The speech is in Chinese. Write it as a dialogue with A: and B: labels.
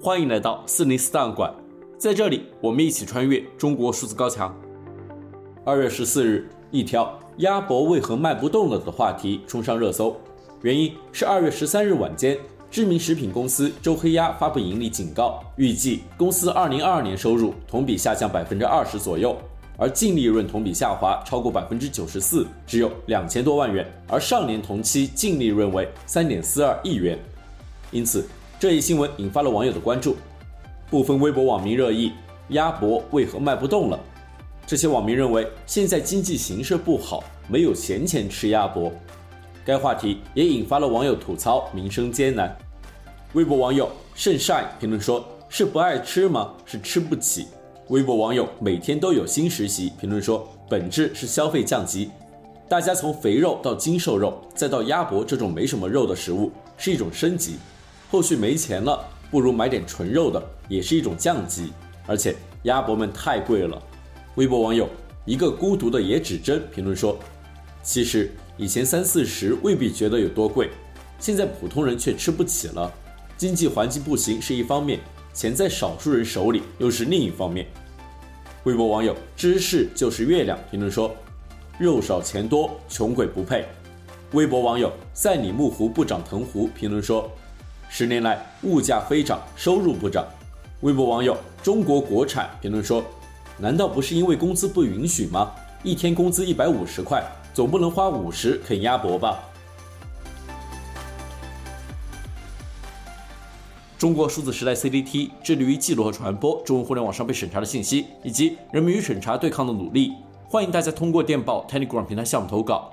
A: 欢迎来到四零四档案馆，在这里我们一起穿越中国数字高墙。二月十四日，一条“鸭脖为何卖不动了”的话题冲上热搜，原因是二月十三日晚间，知名食品公司周黑鸭发布盈利警告，预计公司二零二二年收入同比下降百分之二十左右，而净利润同比下滑超过百分之九十四，只有两千多万元，而上年同期净利润为三点四二亿元，因此。这一新闻引发了网友的关注，部分微博网民热议“鸭脖为何卖不动了”。这些网民认为，现在经济形势不好，没有闲钱吃鸭脖。该话题也引发了网友吐槽民生艰难。微博网友甚晒评论说：“是不爱吃吗？是吃不起。”微博网友每天都有新实习评论说：“本质是消费降级，大家从肥肉到精瘦肉，再到鸭脖这种没什么肉的食物，是一种升级。”后续没钱了，不如买点纯肉的，也是一种降级。而且鸭脖们太贵了。微博网友一个孤独的野指针评论说：“其实以前三四十未必觉得有多贵，现在普通人却吃不起了。经济环境不行是一方面，钱在少数人手里又是另一方面。”微博网友知识就是月亮评论说：“肉少钱多，穷鬼不配。”微博网友赛里木湖不长藤壶评论说。十年来，物价飞涨，收入不涨。微博网友“中国国产”评论说：“难道不是因为工资不允许吗？一天工资一百五十块，总不能花五十啃鸭脖吧？”中国数字时代 CDT 致力于记录和传播中文互联网上被审查的信息，以及人们与审查对抗的努力。欢迎大家通过电报 Telegram 平台项目投稿。